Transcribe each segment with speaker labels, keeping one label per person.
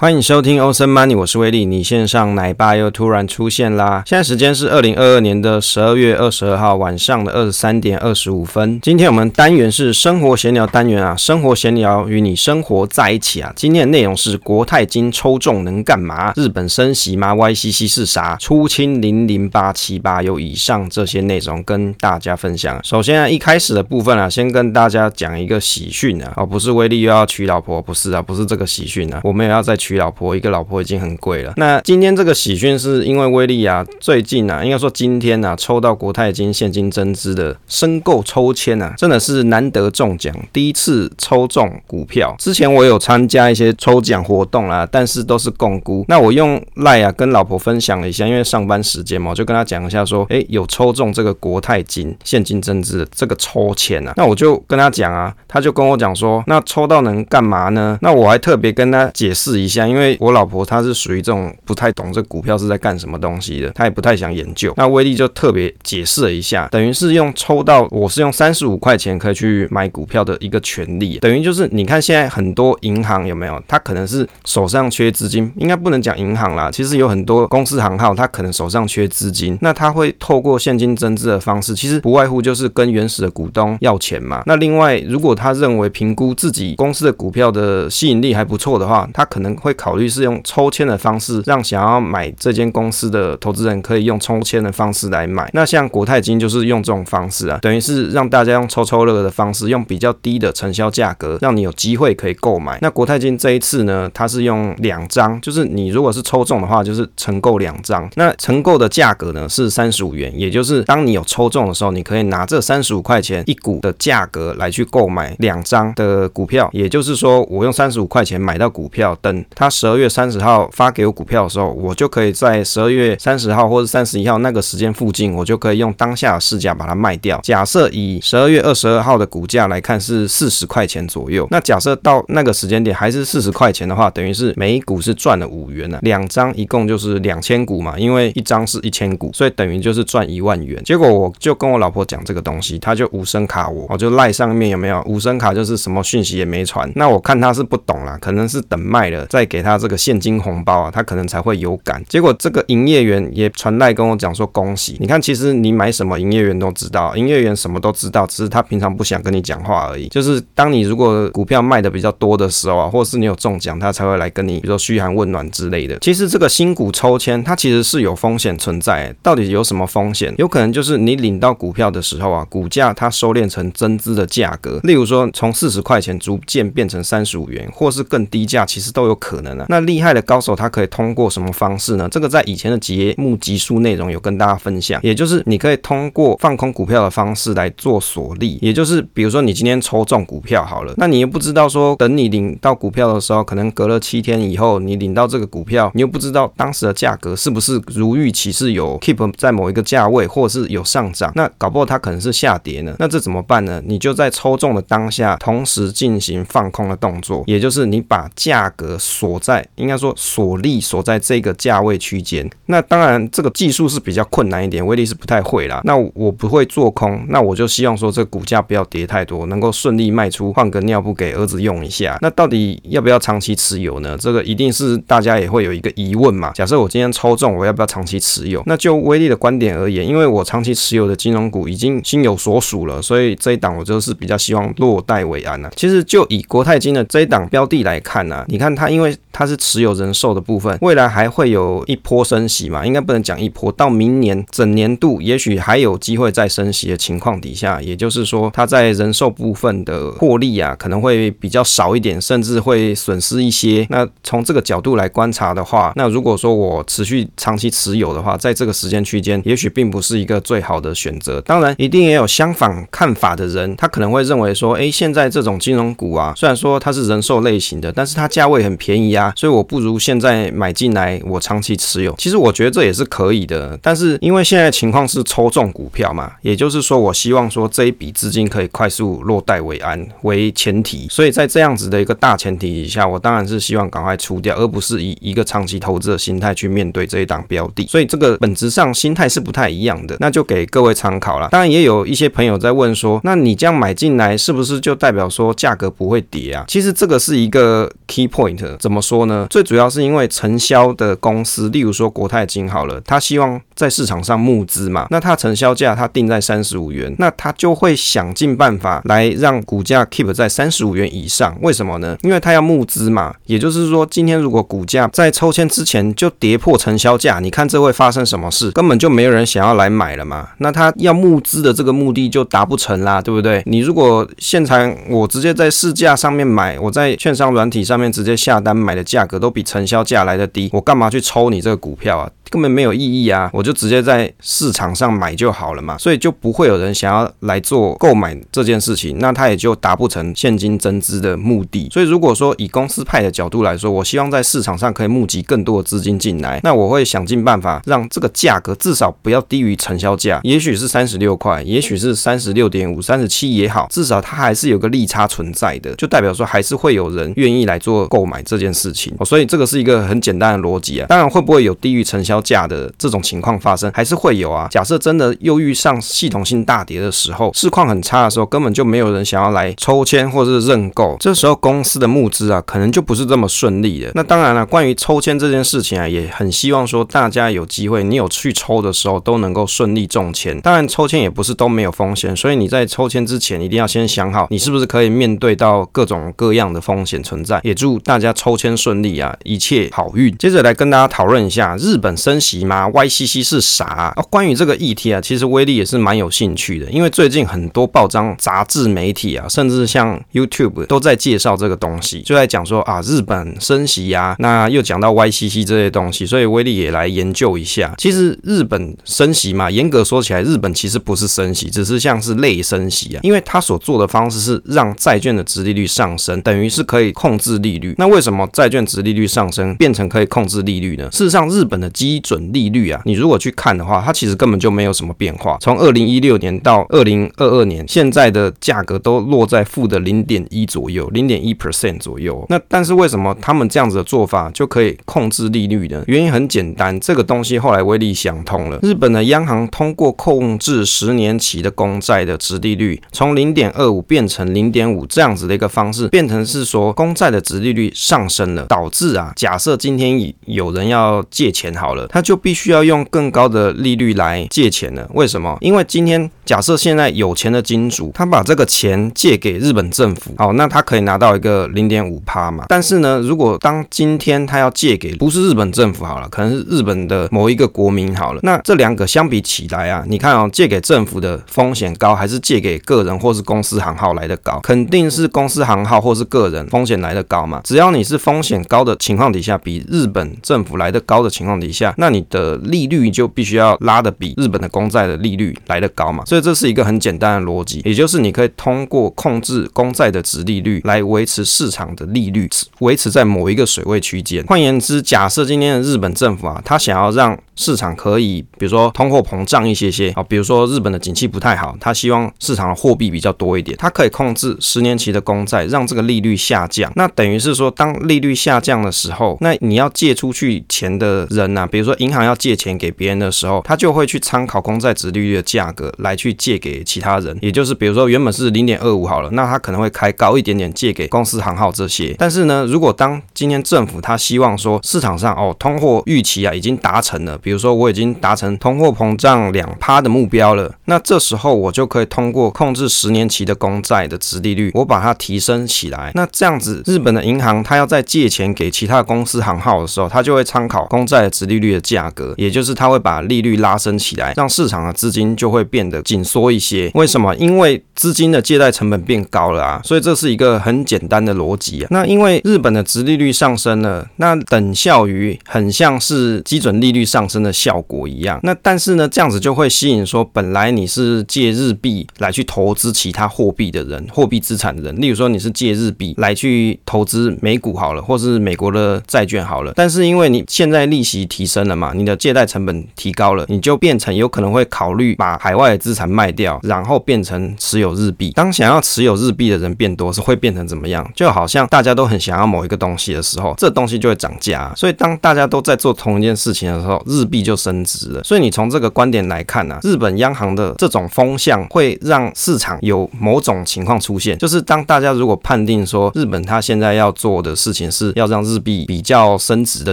Speaker 1: 欢迎收听 Awesome Money，我是威利。你线上奶爸又突然出现啦！现在时间是二零二二年的十二月二十二号晚上的二十三点二十五分。今天我们单元是生活闲聊单元啊，生活闲聊与你生活在一起啊。今天的内容是国泰金抽中能干嘛？日本升息吗？YCC 是啥？出清零零八七八，有以上这些内容跟大家分享。首先啊，一开始的部分啊，先跟大家讲一个喜讯啊，哦，不是威利又要娶老婆，不是啊，不是这个喜讯啊，我们也要再娶。娶老婆，一个老婆已经很贵了。那今天这个喜讯是因为威利啊，最近啊，应该说今天啊，抽到国泰金现金增资的申购抽签啊，真的是难得中奖，第一次抽中股票。之前我有参加一些抽奖活动啦，但是都是摃龟。那我用赖啊跟老婆分享了一下，因为上班时间嘛，我就跟他讲一下说，哎，有抽中这个国泰金现金增资的这个抽签啊。那我就跟他讲啊，他就跟我讲说，那抽到能干嘛呢？那我还特别跟他解释一下。因为我老婆她是属于这种不太懂这股票是在干什么东西的，她也不太想研究。那威利就特别解释了一下，等于是用抽到，我是用三十五块钱可以去买股票的一个权利，等于就是你看现在很多银行有没有，他可能是手上缺资金，应该不能讲银行啦，其实有很多公司行号，他可能手上缺资金，那他会透过现金增资的方式，其实不外乎就是跟原始的股东要钱嘛。那另外，如果他认为评估自己公司的股票的吸引力还不错的话，他可能会。会考虑是用抽签的方式，让想要买这间公司的投资人可以用抽签的方式来买。那像国泰金就是用这种方式啊，等于是让大家用抽抽乐的方式，用比较低的承销价格，让你有机会可以购买。那国泰金这一次呢，它是用两张，就是你如果是抽中的话，就是成购两张。那成购的价格呢是三十五元，也就是当你有抽中的时候，你可以拿这三十五块钱一股的价格来去购买两张的股票。也就是说，我用三十五块钱买到股票，等。他十二月三十号发给我股票的时候，我就可以在十二月三十号或者三十一号那个时间附近，我就可以用当下的市价把它卖掉。假设以十二月二十二号的股价来看是四十块钱左右，那假设到那个时间点还是四十块钱的话，等于是每一股是赚了五元、啊。两张一共就是两千股嘛，因为一张是一千股，所以等于就是赚一万元。结果我就跟我老婆讲这个东西，他就无声卡我，我就赖上面有没有无声卡，就是什么讯息也没传。那我看他是不懂啦，可能是等卖了再。给他这个现金红包啊，他可能才会有感。结果这个营业员也传来跟我讲说恭喜。你看，其实你买什么，营业员都知道，营业员什么都知道，只是他平常不想跟你讲话而已。就是当你如果股票卖的比较多的时候啊，或者是你有中奖，他才会来跟你，比如说嘘寒问暖之类的。其实这个新股抽签，它其实是有风险存在。到底有什么风险？有可能就是你领到股票的时候啊，股价它收敛成增资的价格，例如说从四十块钱逐渐变成三十五元，或是更低价，其实都有可。可能呢？那厉害的高手他可以通过什么方式呢？这个在以前的节目集数内容有跟大家分享，也就是你可以通过放空股票的方式来做锁利，也就是比如说你今天抽中股票好了，那你又不知道说等你领到股票的时候，可能隔了七天以后你领到这个股票，你又不知道当时的价格是不是如预期是有 keep 在某一个价位，或是有上涨，那搞不好它可能是下跌呢？那这怎么办呢？你就在抽中的当下同时进行放空的动作，也就是你把价格。所在应该说锁利锁在这个价位区间，那当然这个技术是比较困难一点，威力是不太会啦。那我不会做空，那我就希望说这股价不要跌太多，能够顺利卖出，换个尿布给儿子用一下。那到底要不要长期持有呢？这个一定是大家也会有一个疑问嘛。假设我今天抽中，我要不要长期持有？那就威力的观点而言，因为我长期持有的金融股已经心有所属了，所以这一档我就是比较希望落袋为安了。其实就以国泰金的这一档标的来看呢，你看它因为 always 它是持有人寿的部分，未来还会有一波升息嘛？应该不能讲一波，到明年整年度也许还有机会再升息的情况底下，也就是说，它在人寿部分的获利啊，可能会比较少一点，甚至会损失一些。那从这个角度来观察的话，那如果说我持续长期持有的话，在这个时间区间，也许并不是一个最好的选择。当然，一定也有相反看法的人，他可能会认为说，哎，现在这种金融股啊，虽然说它是人寿类型的，但是它价位很便宜啊。所以我不如现在买进来，我长期持有。其实我觉得这也是可以的，但是因为现在情况是抽中股票嘛，也就是说，我希望说这一笔资金可以快速落袋为安为前提，所以在这样子的一个大前提底下，我当然是希望赶快出掉，而不是以一个长期投资的心态去面对这一档标的。所以这个本质上心态是不太一样的，那就给各位参考了。当然也有一些朋友在问说，那你这样买进来是不是就代表说价格不会跌啊？其实这个是一个 key point，怎么说？说呢？最主要是因为承销的公司，例如说国泰金好了，他希望在市场上募资嘛，那他承销价他定在三十五元，那他就会想尽办法来让股价 keep 在三十五元以上。为什么呢？因为他要募资嘛，也就是说，今天如果股价在抽签之前就跌破承销价，你看这会发生什么事？根本就没有人想要来买了嘛。那他要募资的这个目的就达不成啦，对不对？你如果现场我直接在市价上面买，我在券商软体上面直接下单买价格都比成交价来的低，我干嘛去抽你这个股票啊？根本没有意义啊！我就直接在市场上买就好了嘛，所以就不会有人想要来做购买这件事情，那他也就达不成现金增资的目的。所以如果说以公司派的角度来说，我希望在市场上可以募集更多的资金进来，那我会想尽办法让这个价格至少不要低于承销价，也许是三十六块，也许是三十六点五、三十七也好，至少它还是有个利差存在的，就代表说还是会有人愿意来做购买这件事情。所以这个是一个很简单的逻辑啊。当然会不会有低于承销价的这种情况发生，还是会有啊。假设真的又遇上系统性大跌的时候，市况很差的时候，根本就没有人想要来抽签或者是认购，这时候公司的募资啊，可能就不是这么顺利的。那当然了，关于抽签这件事情啊，也很希望说大家有机会，你有去抽的时候都能够顺利中签。当然，抽签也不是都没有风险，所以你在抽签之前一定要先想好，你是不是可以面对到各种各样的风险存在。也祝大家抽签顺利啊，一切好运。接着来跟大家讨论一下，日本升息吗？，YCC 是啥啊？关于这个议题啊，其实威力也是蛮有兴趣的，因为最近很多报章、杂志、媒体啊，甚至像 YouTube 都在介绍这个东西，就在讲说啊，日本升息呀，那又讲到 YCC 这些东西，所以威力也来研究一下。其实日本升息嘛，严格说起来，日本其实不是升息，只是像是类升息啊，因为他所做的方式是让债券的殖利率上升，等于是可以控制利率。那为什么债券殖利率上升变成可以控制利率呢？事实上，日本的基准利率啊，你如果去看的话，它其实根本就没有什么变化。从二零一六年到二零二二年，现在的价格都落在负的零点一左右，零点一 percent 左右。那但是为什么他们这样子的做法就可以控制利率呢？原因很简单，这个东西后来威力想通了。日本的央行通过控制十年期的公债的殖利率，从零点二五变成零点五这样子的一个方式，变成是说公债的殖利率上升了，导致啊，假设今天有人要借钱好了，他就必须。要用更高的利率来借钱了？为什么？因为今天假设现在有钱的金主，他把这个钱借给日本政府，好，那他可以拿到一个零点五趴嘛。但是呢，如果当今天他要借给不是日本政府好了，可能是日本的某一个国民好了，那这两个相比起来啊，你看哦，借给政府的风险高，还是借给个人或是公司行号来的高？肯定是公司行号或是个人风险来的高嘛。只要你是风险高的情况底下，比日本政府来的高的情况底下，那你的利率就必须要拉得比日本的公债的利率来得高嘛，所以这是一个很简单的逻辑，也就是你可以通过控制公债的殖利率来维持市场的利率，维持在某一个水位区间。换言之，假设今天的日本政府啊，他想要让市场可以，比如说通货膨胀一些些啊，比如说日本的景气不太好，他希望市场的货币比较多一点，他可以控制十年期的公债，让这个利率下降。那等于是说，当利率下降的时候，那你要借出去钱的人呐、啊，比如说说银行要借钱给别人的时候，他就会去参考公债殖利率的价格来去借给其他人，也就是比如说原本是零点二五好了，那他可能会开高一点点借给公司行号这些。但是呢，如果当今天政府他希望说市场上哦通货预期啊已经达成了，比如说我已经达成通货膨胀两趴的目标了，那这时候我就可以通过控制十年期的公债的殖利率，我把它提升起来。那这样子，日本的银行他要在借钱给其他公司行号的时候，他就会参考公债的殖利率的价格，也就是它会把利率拉升起来，让市场的资金就会变得紧缩一些。为什么？因为资金的借贷成本变高了啊，所以这是一个很简单的逻辑啊。那因为日本的殖利率上升了，那等效于很像是基准利率上升的效果。效果一样，那但是呢，这样子就会吸引说，本来你是借日币来去投资其他货币的人，货币资产的人，例如说你是借日币来去投资美股好了，或是美国的债券好了，但是因为你现在利息提升升了嘛，你的借贷成本提高了，你就变成有可能会考虑把海外的资产卖掉，然后变成持有日币。当想要持有日币的人变多，是会变成怎么样？就好像大家都很想要某一个东西的时候，这东西就会涨价。所以当大家都在做同一件事情的时候，日币就升值了。所以你从这个观点来看呢、啊，日本央行的这种风向会让市场有某种情况出现，就是当大家如果判定说日本它现在要做的事情是要让日币比较升值的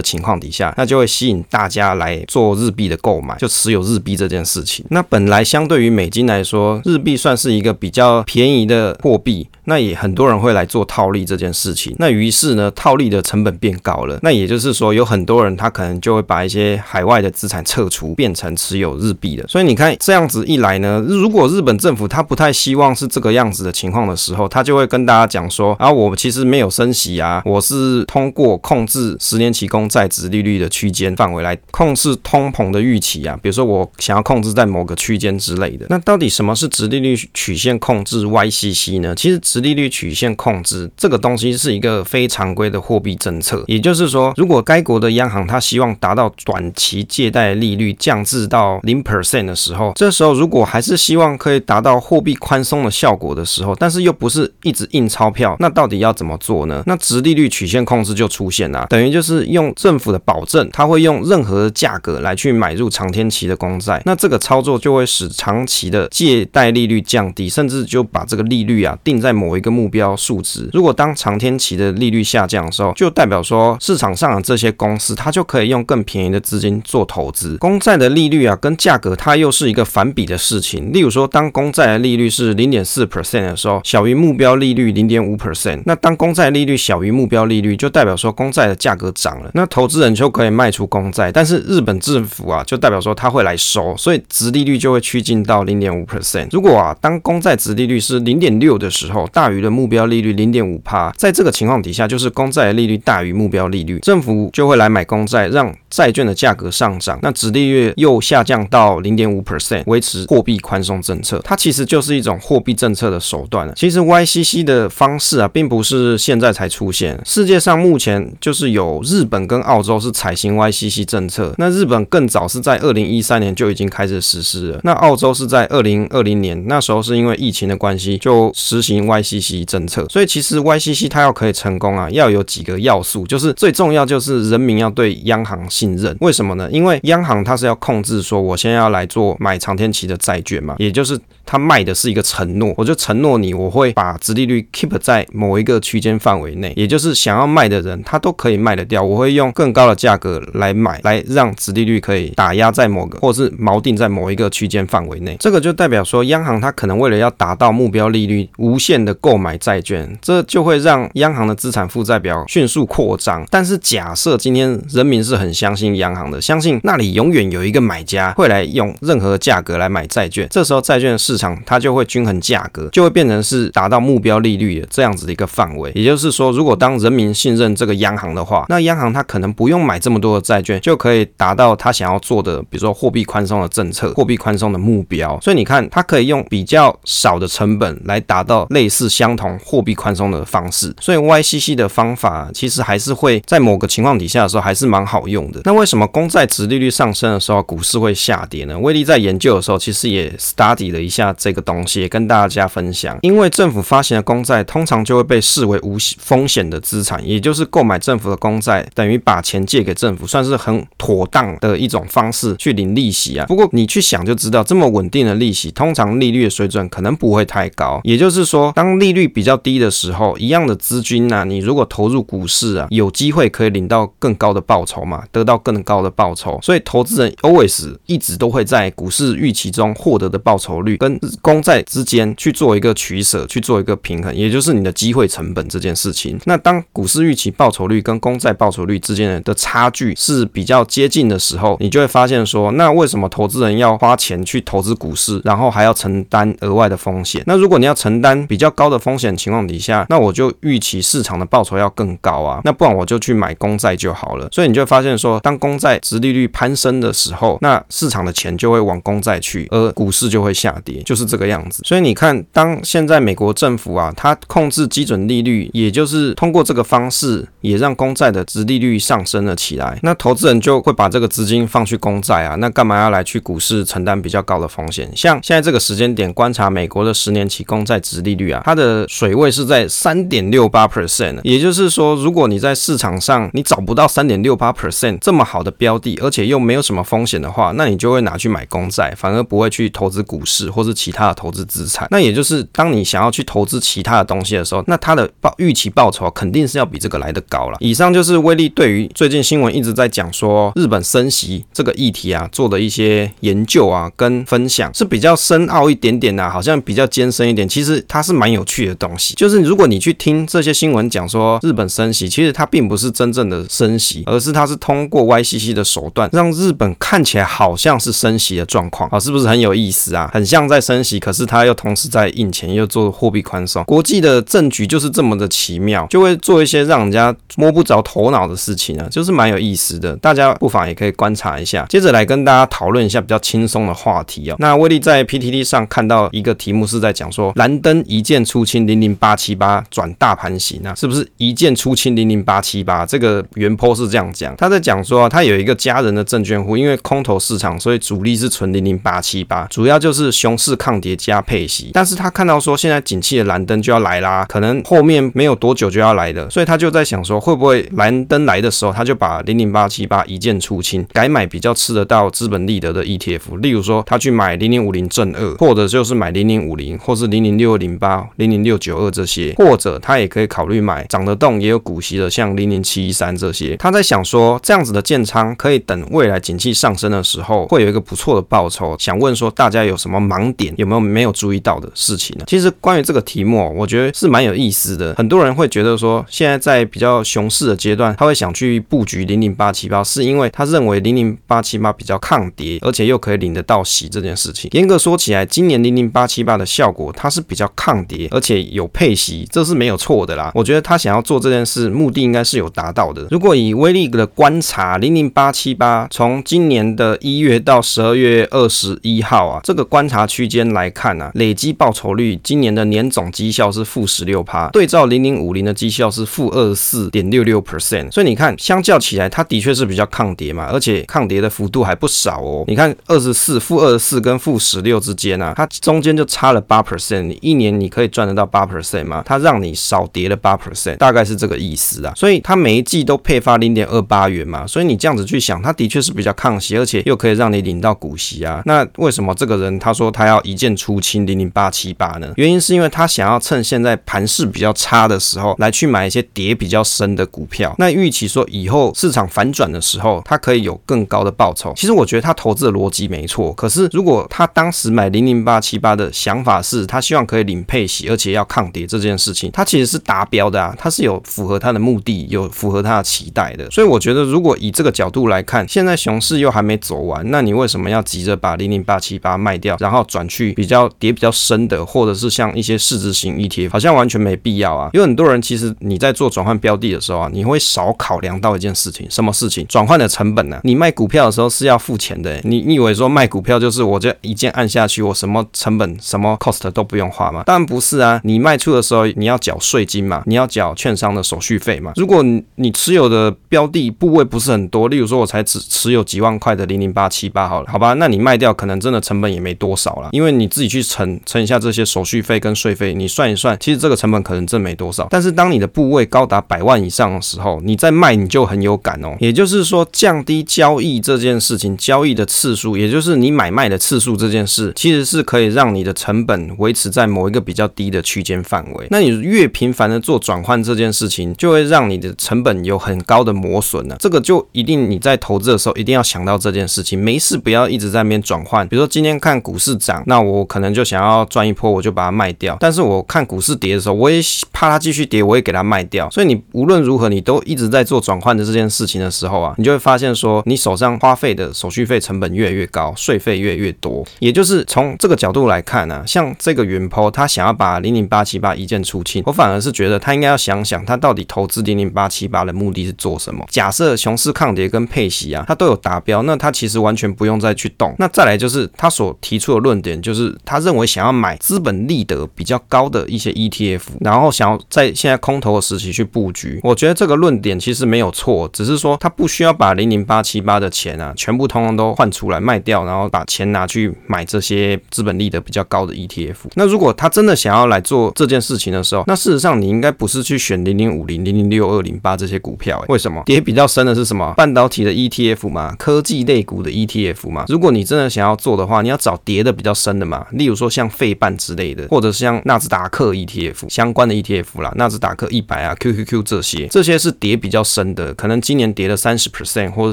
Speaker 1: 情况底下，那就会吸引大家来做日币的购买，就持有日币这件事情。那本来相对于美金来说，日币算是一个比较便宜的货币。那也很多人会来做套利这件事情，那于是呢，套利的成本变高了。那也就是说，有很多人他可能就会把一些海外的资产撤出，变成持有日币的。所以你看这样子一来呢，如果日本政府他不太希望是这个样子的情况的时候，他就会跟大家讲说啊，我其实没有升息啊，我是通过控制十年期公债殖利率的区间范围来控制通膨的预期啊。比如说我想要控制在某个区间之类的。那到底什么是殖利率曲线控制 YCC 呢？其实。殖利率曲线控制这个东西是一个非常规的货币政策，也就是说，如果该国的央行它希望达到短期借贷利率降至到零 percent 的时候，这时候如果还是希望可以达到货币宽松的效果的时候，但是又不是一直印钞票，那到底要怎么做呢？那殖利率曲线控制就出现了，等于就是用政府的保证，它会用任何的价格来去买入长天期的公债，那这个操作就会使长期的借贷利率降低，甚至就把这个利率啊定在某。某一个目标数值，如果当长天期的利率下降的时候，就代表说市场上的这些公司，它就可以用更便宜的资金做投资。公债的利率啊，跟价格它又是一个反比的事情。例如说，当公债的利率是零点四 percent 的时候，小于目标利率零点五 percent，那当公债利率小于目标利率，就代表说公债的价格涨了，那投资人就可以卖出公债。但是日本政府啊，就代表说他会来收，所以殖利率就会趋近到零点五 percent。如果啊，当公债殖利率是零点六的时候，大于的目标利率零点五帕，在这个情况底下，就是公债利率大于目标利率，政府就会来买公债，让债券的价格上涨，那殖利率又下降到零点五 percent，维持货币宽松政策。它其实就是一种货币政策的手段了。其实 YCC 的方式啊，并不是现在才出现，世界上目前就是有日本跟澳洲是采行 YCC 政策，那日本更早是在二零一三年就已经开始实施了，那澳洲是在二零二零年，那时候是因为疫情的关系就实行 YCC。政策，所以其实 YCC 它要可以成功啊，要有几个要素，就是最重要就是人民要对央行信信任。为什么呢？因为央行它是要控制说，我现在要来做买长天期的债券嘛，也就是它卖的是一个承诺，我就承诺你，我会把殖利率 keep 在某一个区间范围内，也就是想要卖的人他都可以卖得掉，我会用更高的价格来买，来让殖利率可以打压在某个或是锚定在某一个区间范围内。这个就代表说，央行它可能为了要达到目标利率，无限的购买。债券，这就会让央行的资产负债表迅速扩张。但是假设今天人民是很相相信央行的，相信那里永远有一个买家会来用任何价格来买债券，这时候债券市场它就会均衡价格，就会变成是达到目标利率的这样子的一个范围。也就是说，如果当人民信任这个央行的话，那央行它可能不用买这么多的债券，就可以达到他想要做的，比如说货币宽松的政策、货币宽松的目标。所以你看，它可以用比较少的成本来达到类似相同。货币宽松的方式，所以 YCC 的方法其实还是会在某个情况底下的时候还是蛮好用的。那为什么公债殖利率上升的时候股市会下跌呢？威力在研究的时候其实也 study 了一下这个东西，也跟大家分享。因为政府发行的公债通常就会被视为无风险的资产，也就是购买政府的公债等于把钱借给政府，算是很妥当的一种方式去领利息啊。不过你去想就知道，这么稳定的利息，通常利率的水准可能不会太高。也就是说，当利率比较低的时候，一样的资金呢、你如果投入股市啊，有机会可以领到更高的报酬嘛，得到更高的报酬。所以投资人 always 一直都会在股市预期中获得的报酬率跟公债之间去做一个取舍，去做一个平衡，也就是你的机会成本这件事情。那当股市预期报酬率跟公债报酬率之间的差距是比较接近的时候，你就会发现说，那为什么投资人要花钱去投资股市，然后还要承担额外的风险？那如果你要承担比较高的风险情况，底下，那我就预期市场的报酬要更高啊，那不然我就去买公债就好了。所以你就会发现说，当公债殖利率攀升的时候，那市场的钱就会往公债去，而股市就会下跌，就是这个样子。所以你看，当现在美国政府啊，它控制基准利率，也就是通过这个方式，也让公债的殖利率上升了起来。那投资人就会把这个资金放去公债啊，那干嘛要来去股市承担比较高的风险？像现在这个时间点观察美国的十年期公债殖利率啊，它的水位是在三点六八 percent，也就是说，如果你在市场上你找不到三点六八 percent 这么好的标的，而且又没有什么风险的话，那你就会拿去买公债，反而不会去投资股市或是其他的投资资产。那也就是当你想要去投资其他的东西的时候，那它的报预期报酬肯定是要比这个来得高了。以上就是威利对于最近新闻一直在讲说日本升息这个议题啊做的一些研究啊跟分享，是比较深奥一点点啊，好像比较艰深一点。其实它是蛮有趣的东西，就是如果你去听这些新闻讲说日本升息，其实它并不是真正的升息，而是它是通过过 YCC 的手段让日本看起来好像是升息的状况啊，是不是很有意思啊？很像在升息，可是它又同时在印钱，又做货币宽松。国际的政局就是这么的奇妙，就会做一些让人家摸不着头脑的事情啊，就是蛮有意思的。大家不妨也可以观察一下。接着来跟大家讨论一下比较轻松的话题哦。那威利在 PTT 上看到一个题目是在讲说蓝灯一键出清零零八七八转大盘型啊，是不是一键出清零零八七八？这个原 po 是这样讲，他在讲说啊，他有一个家人的证券户，因为空头市场，所以主力是存零零八七八，主要就是熊市抗跌加配息。但是他看到说现在景气的蓝灯就要来啦，可能后面没有多久就要来的，所以他就在想说，会不会蓝灯来的时候，他就把零零八七八一键出清，改买比较吃得到资本利得的 ETF，例如说他去买零零五零正二，或者就是买零零五零，或是零零六零八、零零六九二这些，或者他也可以考虑买涨得动也有股息的，像零零七一三这些。他在想说，这样子的建仓可以等未来景气上升的时候，会有一个不错的报酬。想问说，大家有什么盲点，有没有没有注意到的事情呢？其实关于这个题目，我觉得是蛮有意思的。很多人会觉得说，现在在比较熊市的阶段，他会想去布局零零八七八，是因为他认为零零八七八比较抗跌，而且又可以领得到息这件事情。严格说起来，今年零零八七八的效果，它是比较抗跌，而且有配息，这是没有错的啦。我觉得他想要做这件事，目的应该是有达到的。如果以威利的观察，啊零零八七八从今年的一月到十二月二十一号啊，这个观察区间来看啊，累积报酬率今年的年总绩效是负十六趴，对照零零五零的绩效是负二十四点六六 percent，所以你看，相较起来，它的确是比较抗跌嘛，而且抗跌的幅度还不少哦。你看二十四负二十四跟负十六之间啊，它中间就差了八 percent，你一年你可以赚得到八 percent 吗？它让你少跌了八 percent，大概是这个意思啊。所以它每一季都配发零点二八元嘛，所以你这样子去想，他的确是比较抗息，而且又可以让你领到股息啊。那为什么这个人他说他要一键出清零零八七八呢？原因是因为他想要趁现在盘势比较差的时候来去买一些跌比较深的股票。那预期说以后市场反转的时候，他可以有更高的报酬。其实我觉得他投资的逻辑没错，可是如果他当时买零零八七八的想法是他希望可以领配息，而且要抗跌这件事情，他其实是达标的啊，他是有符合他的目的，有符合他的期待的。所以我觉得，如果以这个角度来看，现在熊市又还没走完，那你为什么要急着把零零八七八卖掉，然后转去比较跌比较深的，或者是像一些市值型 ETF，好像完全没必要啊。有很多人其实你在做转换标的的时候啊，你会少考量到一件事情，什么事情？转换的成本呢、啊？你卖股票的时候是要付钱的，你你以为说卖股票就是我这一键按下去，我什么成本、什么 cost 都不用花吗？当然不是啊，你卖出的时候你要缴税金嘛，你要缴券商的手续费嘛。如果你持有的标的部位不是很多，例如说我才只持有几万块的零零八七八好了，好吧，那你卖掉可能真的成本也没多少了，因为你自己去乘乘一下这些手续费跟税费，你算一算，其实这个成本可能真没多少。但是当你的部位高达百万以上的时候，你再卖你就很有感哦。也就是说，降低交易这件事情，交易的次数，也就是你买卖的次数这件事，其实是可以让你的成本维持在某一个比较低的区间范围。那你越频繁的做转换这件事情，就会让你的成本有很高的磨损呢。这个就一定你在投资的时候一定要想到这件事情，没事不要一直在那边转换。比如说今天看股市涨，那我可能就想要赚一波，我就把它卖掉。但是我看股市跌的时候，我也怕它继续跌，我也给它卖掉。所以你无论如何，你都一直在做转换的这件事情的时候啊，你就会发现说，你手上花费的手续费成本越来越高，税费越来越多。也就是从这个角度来看呢，像这个云 po 他想要把零零八七八一键出清，我反而是觉得他应该要想想，他到底投资零零八七八的目的是做什么？假设熊市是抗跌跟配息啊，它都有达标，那他其实完全不用再去动。那再来就是他所提出的论点，就是他认为想要买资本利得比较高的一些 ETF，然后想要在现在空头的时期去布局。我觉得这个论点其实没有错，只是说他不需要把零零八七八的钱啊，全部通通都换出来卖掉，然后把钱拿去买这些资本利得比较高的 ETF。那如果他真的想要来做这件事情的时候，那事实上你应该不是去选零零五零、零零六二零八这些股票，欸，为什么？跌比较深的是什么？嘛半导体的 ETF 嘛，科技类股的 ETF 嘛。如果你真的想要做的话，你要找跌的比较深的嘛，例如说像费半之类的，或者像纳斯达克 ETF 相关的 ETF 啦，纳斯达克一百啊，QQQ 这些，这些是跌比较深的，可能今年跌了三十 percent 或者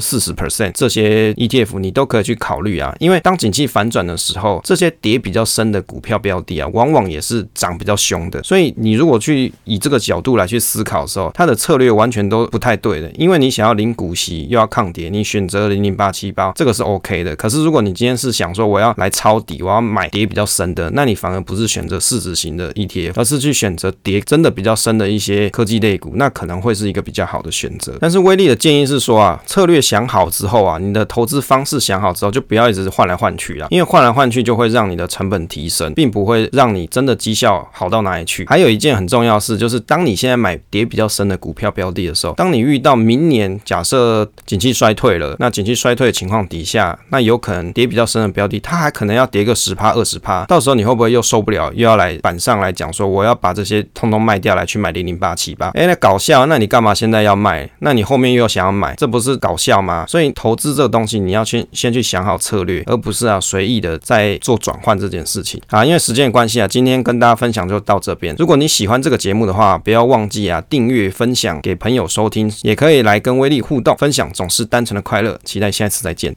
Speaker 1: 四十 percent，这些 ETF 你都可以去考虑啊。因为当景气反转的时候，这些跌比较深的股票标的啊，往往也是涨比较凶的。所以你如果去以这个角度来去思考的时候，它的策略完全都不太对的。因为你想要领股息又要抗跌，你选择零零八七八这个是 OK 的。可是如果你今天是想说我要来抄底，我要买跌比较深的，那你反而不是选择市值型的 ETF，而是去选择跌真的比较深的一些科技类股，那可能会是一个比较好的选择。但是威力的建议是说啊，策略想好之后啊，你的投资方式想好之后，就不要一直换来换去了，因为换来换去就会让你的成本提升，并不会让你真的绩效好到哪里去。还有一件很重要的事，就是当你现在买跌比较深的股票标的的时候，当你遇到明年假设呃景气衰退了，那景气衰退的情况底下，那有可能跌比较深的标的，它还可能要跌个十趴二十趴，到时候你会不会又受不了，又要来板上来讲说我要把这些通通卖掉来去买零零八七八？哎，那搞笑，那你干嘛现在要卖？那你后面又想要买，这不是搞笑吗？所以投资这个东西，你要先先去想好策略，而不是啊随意的在做转换这件事情。啊，因为时间关系啊，今天跟大家分享就到这边。如果你喜欢这个节目的话，不要忘记啊订阅、分享给朋友收听，也可以来跟威力互动分享，总是单纯的快乐。期待下一次再见。